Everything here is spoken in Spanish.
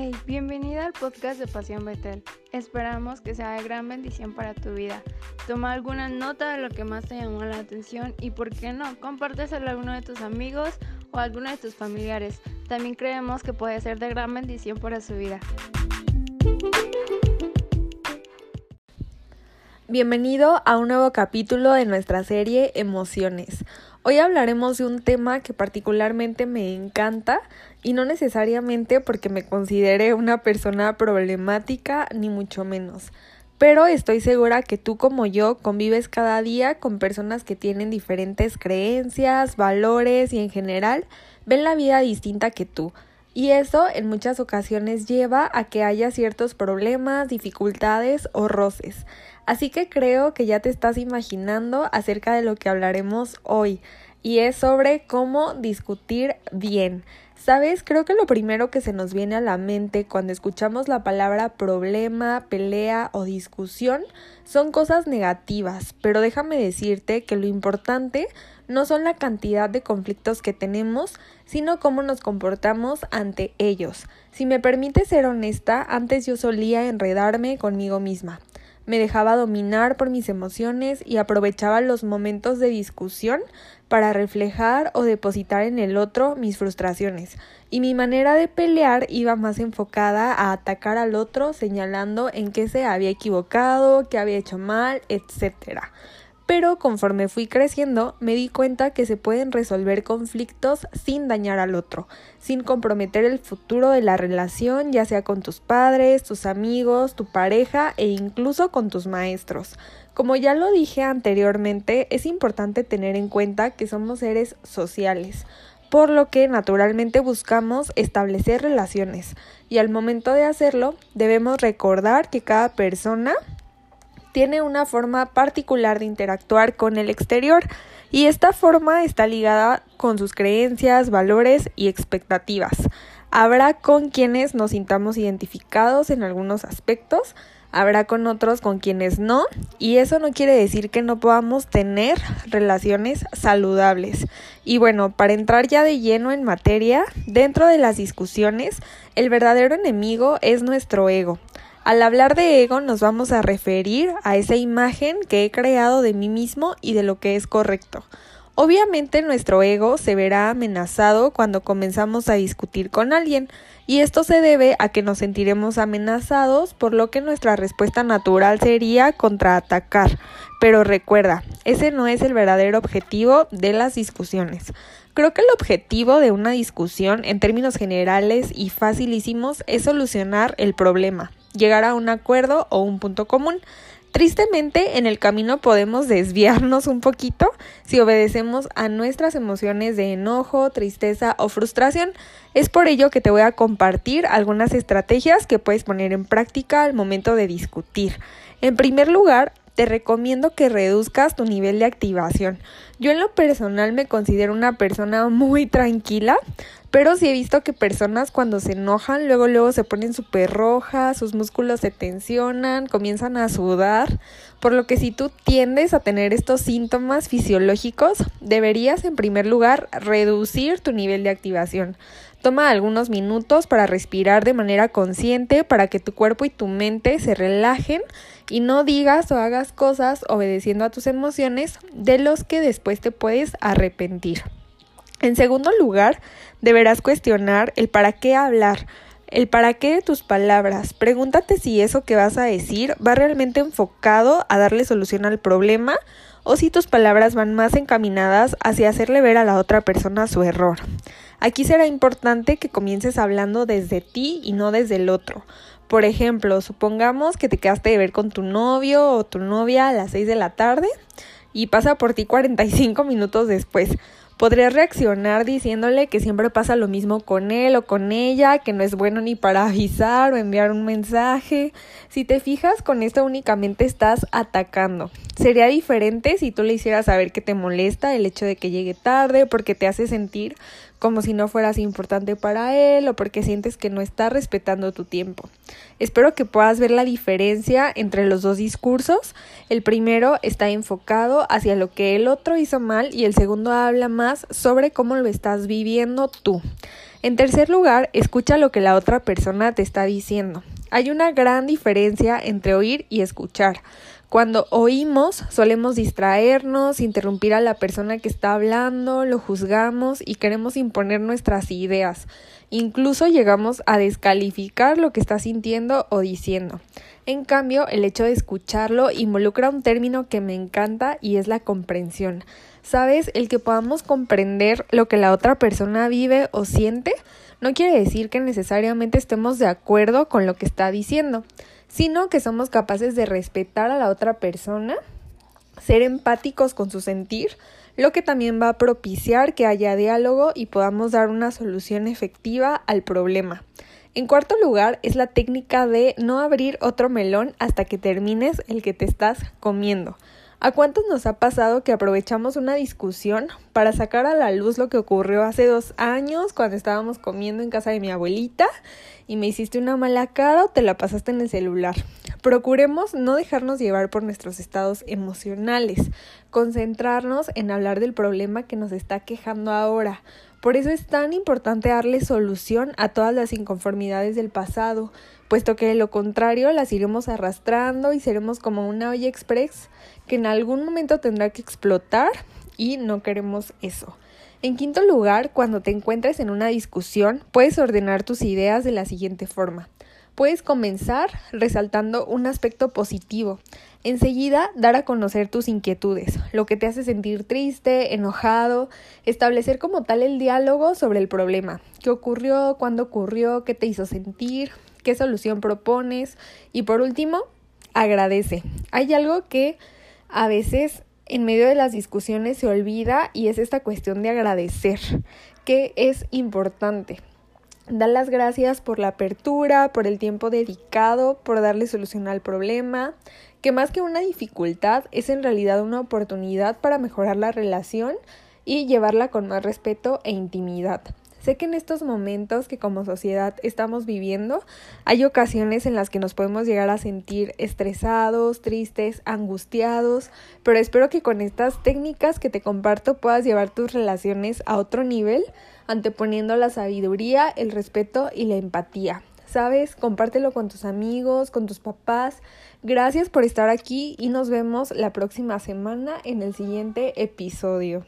Hey, bienvenida al podcast de Pasión Betel. Esperamos que sea de gran bendición para tu vida. Toma alguna nota de lo que más te llamó la atención y, por qué no, compárteselo a alguno de tus amigos o a alguno de tus familiares. También creemos que puede ser de gran bendición para su vida. Bienvenido a un nuevo capítulo de nuestra serie Emociones. Hoy hablaremos de un tema que particularmente me encanta y no necesariamente porque me considere una persona problemática ni mucho menos. Pero estoy segura que tú como yo convives cada día con personas que tienen diferentes creencias, valores y en general ven la vida distinta que tú. Y eso en muchas ocasiones lleva a que haya ciertos problemas, dificultades o roces. Así que creo que ya te estás imaginando acerca de lo que hablaremos hoy y es sobre cómo discutir bien. Sabes, creo que lo primero que se nos viene a la mente cuando escuchamos la palabra problema, pelea o discusión son cosas negativas, pero déjame decirte que lo importante no son la cantidad de conflictos que tenemos, sino cómo nos comportamos ante ellos. Si me permite ser honesta, antes yo solía enredarme conmigo misma me dejaba dominar por mis emociones y aprovechaba los momentos de discusión para reflejar o depositar en el otro mis frustraciones. Y mi manera de pelear iba más enfocada a atacar al otro señalando en qué se había equivocado, qué había hecho mal, etcétera pero conforme fui creciendo me di cuenta que se pueden resolver conflictos sin dañar al otro, sin comprometer el futuro de la relación, ya sea con tus padres, tus amigos, tu pareja e incluso con tus maestros. Como ya lo dije anteriormente, es importante tener en cuenta que somos seres sociales, por lo que naturalmente buscamos establecer relaciones y al momento de hacerlo debemos recordar que cada persona tiene una forma particular de interactuar con el exterior y esta forma está ligada con sus creencias, valores y expectativas. Habrá con quienes nos sintamos identificados en algunos aspectos, habrá con otros con quienes no, y eso no quiere decir que no podamos tener relaciones saludables. Y bueno, para entrar ya de lleno en materia, dentro de las discusiones, el verdadero enemigo es nuestro ego. Al hablar de ego nos vamos a referir a esa imagen que he creado de mí mismo y de lo que es correcto. Obviamente nuestro ego se verá amenazado cuando comenzamos a discutir con alguien y esto se debe a que nos sentiremos amenazados por lo que nuestra respuesta natural sería contraatacar. Pero recuerda, ese no es el verdadero objetivo de las discusiones. Creo que el objetivo de una discusión en términos generales y facilísimos es solucionar el problema llegar a un acuerdo o un punto común. Tristemente, en el camino podemos desviarnos un poquito si obedecemos a nuestras emociones de enojo, tristeza o frustración. Es por ello que te voy a compartir algunas estrategias que puedes poner en práctica al momento de discutir. En primer lugar, te recomiendo que reduzcas tu nivel de activación. Yo en lo personal me considero una persona muy tranquila, pero sí he visto que personas cuando se enojan, luego luego se ponen súper rojas, sus músculos se tensionan, comienzan a sudar, por lo que si tú tiendes a tener estos síntomas fisiológicos, deberías en primer lugar reducir tu nivel de activación. Toma algunos minutos para respirar de manera consciente para que tu cuerpo y tu mente se relajen y no digas o hagas cosas obedeciendo a tus emociones de los que después te puedes arrepentir. En segundo lugar, deberás cuestionar el para qué hablar, el para qué de tus palabras. Pregúntate si eso que vas a decir va realmente enfocado a darle solución al problema o si tus palabras van más encaminadas hacia hacerle ver a la otra persona su error. Aquí será importante que comiences hablando desde ti y no desde el otro. Por ejemplo, supongamos que te quedaste de ver con tu novio o tu novia a las 6 de la tarde y pasa por ti 45 minutos después. Podrías reaccionar diciéndole que siempre pasa lo mismo con él o con ella, que no es bueno ni para avisar o enviar un mensaje. Si te fijas, con esto únicamente estás atacando. Sería diferente si tú le hicieras saber que te molesta el hecho de que llegue tarde porque te hace sentir como si no fueras importante para él o porque sientes que no está respetando tu tiempo. Espero que puedas ver la diferencia entre los dos discursos. El primero está enfocado hacia lo que el otro hizo mal y el segundo habla más sobre cómo lo estás viviendo tú. En tercer lugar, escucha lo que la otra persona te está diciendo. Hay una gran diferencia entre oír y escuchar. Cuando oímos solemos distraernos, interrumpir a la persona que está hablando, lo juzgamos y queremos imponer nuestras ideas. Incluso llegamos a descalificar lo que está sintiendo o diciendo. En cambio, el hecho de escucharlo involucra un término que me encanta y es la comprensión. ¿Sabes? El que podamos comprender lo que la otra persona vive o siente no quiere decir que necesariamente estemos de acuerdo con lo que está diciendo sino que somos capaces de respetar a la otra persona, ser empáticos con su sentir, lo que también va a propiciar que haya diálogo y podamos dar una solución efectiva al problema. En cuarto lugar es la técnica de no abrir otro melón hasta que termines el que te estás comiendo. ¿A cuántos nos ha pasado que aprovechamos una discusión para sacar a la luz lo que ocurrió hace dos años cuando estábamos comiendo en casa de mi abuelita y me hiciste una mala cara o te la pasaste en el celular? Procuremos no dejarnos llevar por nuestros estados emocionales, concentrarnos en hablar del problema que nos está quejando ahora. Por eso es tan importante darle solución a todas las inconformidades del pasado, puesto que de lo contrario las iremos arrastrando y seremos como una olla express que en algún momento tendrá que explotar y no queremos eso. En quinto lugar, cuando te encuentres en una discusión, puedes ordenar tus ideas de la siguiente forma. Puedes comenzar resaltando un aspecto positivo. Enseguida, dar a conocer tus inquietudes, lo que te hace sentir triste, enojado, establecer como tal el diálogo sobre el problema. ¿Qué ocurrió? ¿Cuándo ocurrió? ¿Qué te hizo sentir? ¿Qué solución propones? Y por último, agradece. Hay algo que a veces en medio de las discusiones se olvida y es esta cuestión de agradecer, que es importante. Dar las gracias por la apertura, por el tiempo dedicado, por darle solución al problema, que más que una dificultad es en realidad una oportunidad para mejorar la relación y llevarla con más respeto e intimidad. Sé que en estos momentos que como sociedad estamos viviendo, hay ocasiones en las que nos podemos llegar a sentir estresados, tristes, angustiados, pero espero que con estas técnicas que te comparto puedas llevar tus relaciones a otro nivel, anteponiendo la sabiduría, el respeto y la empatía. ¿Sabes? Compártelo con tus amigos, con tus papás. Gracias por estar aquí y nos vemos la próxima semana en el siguiente episodio.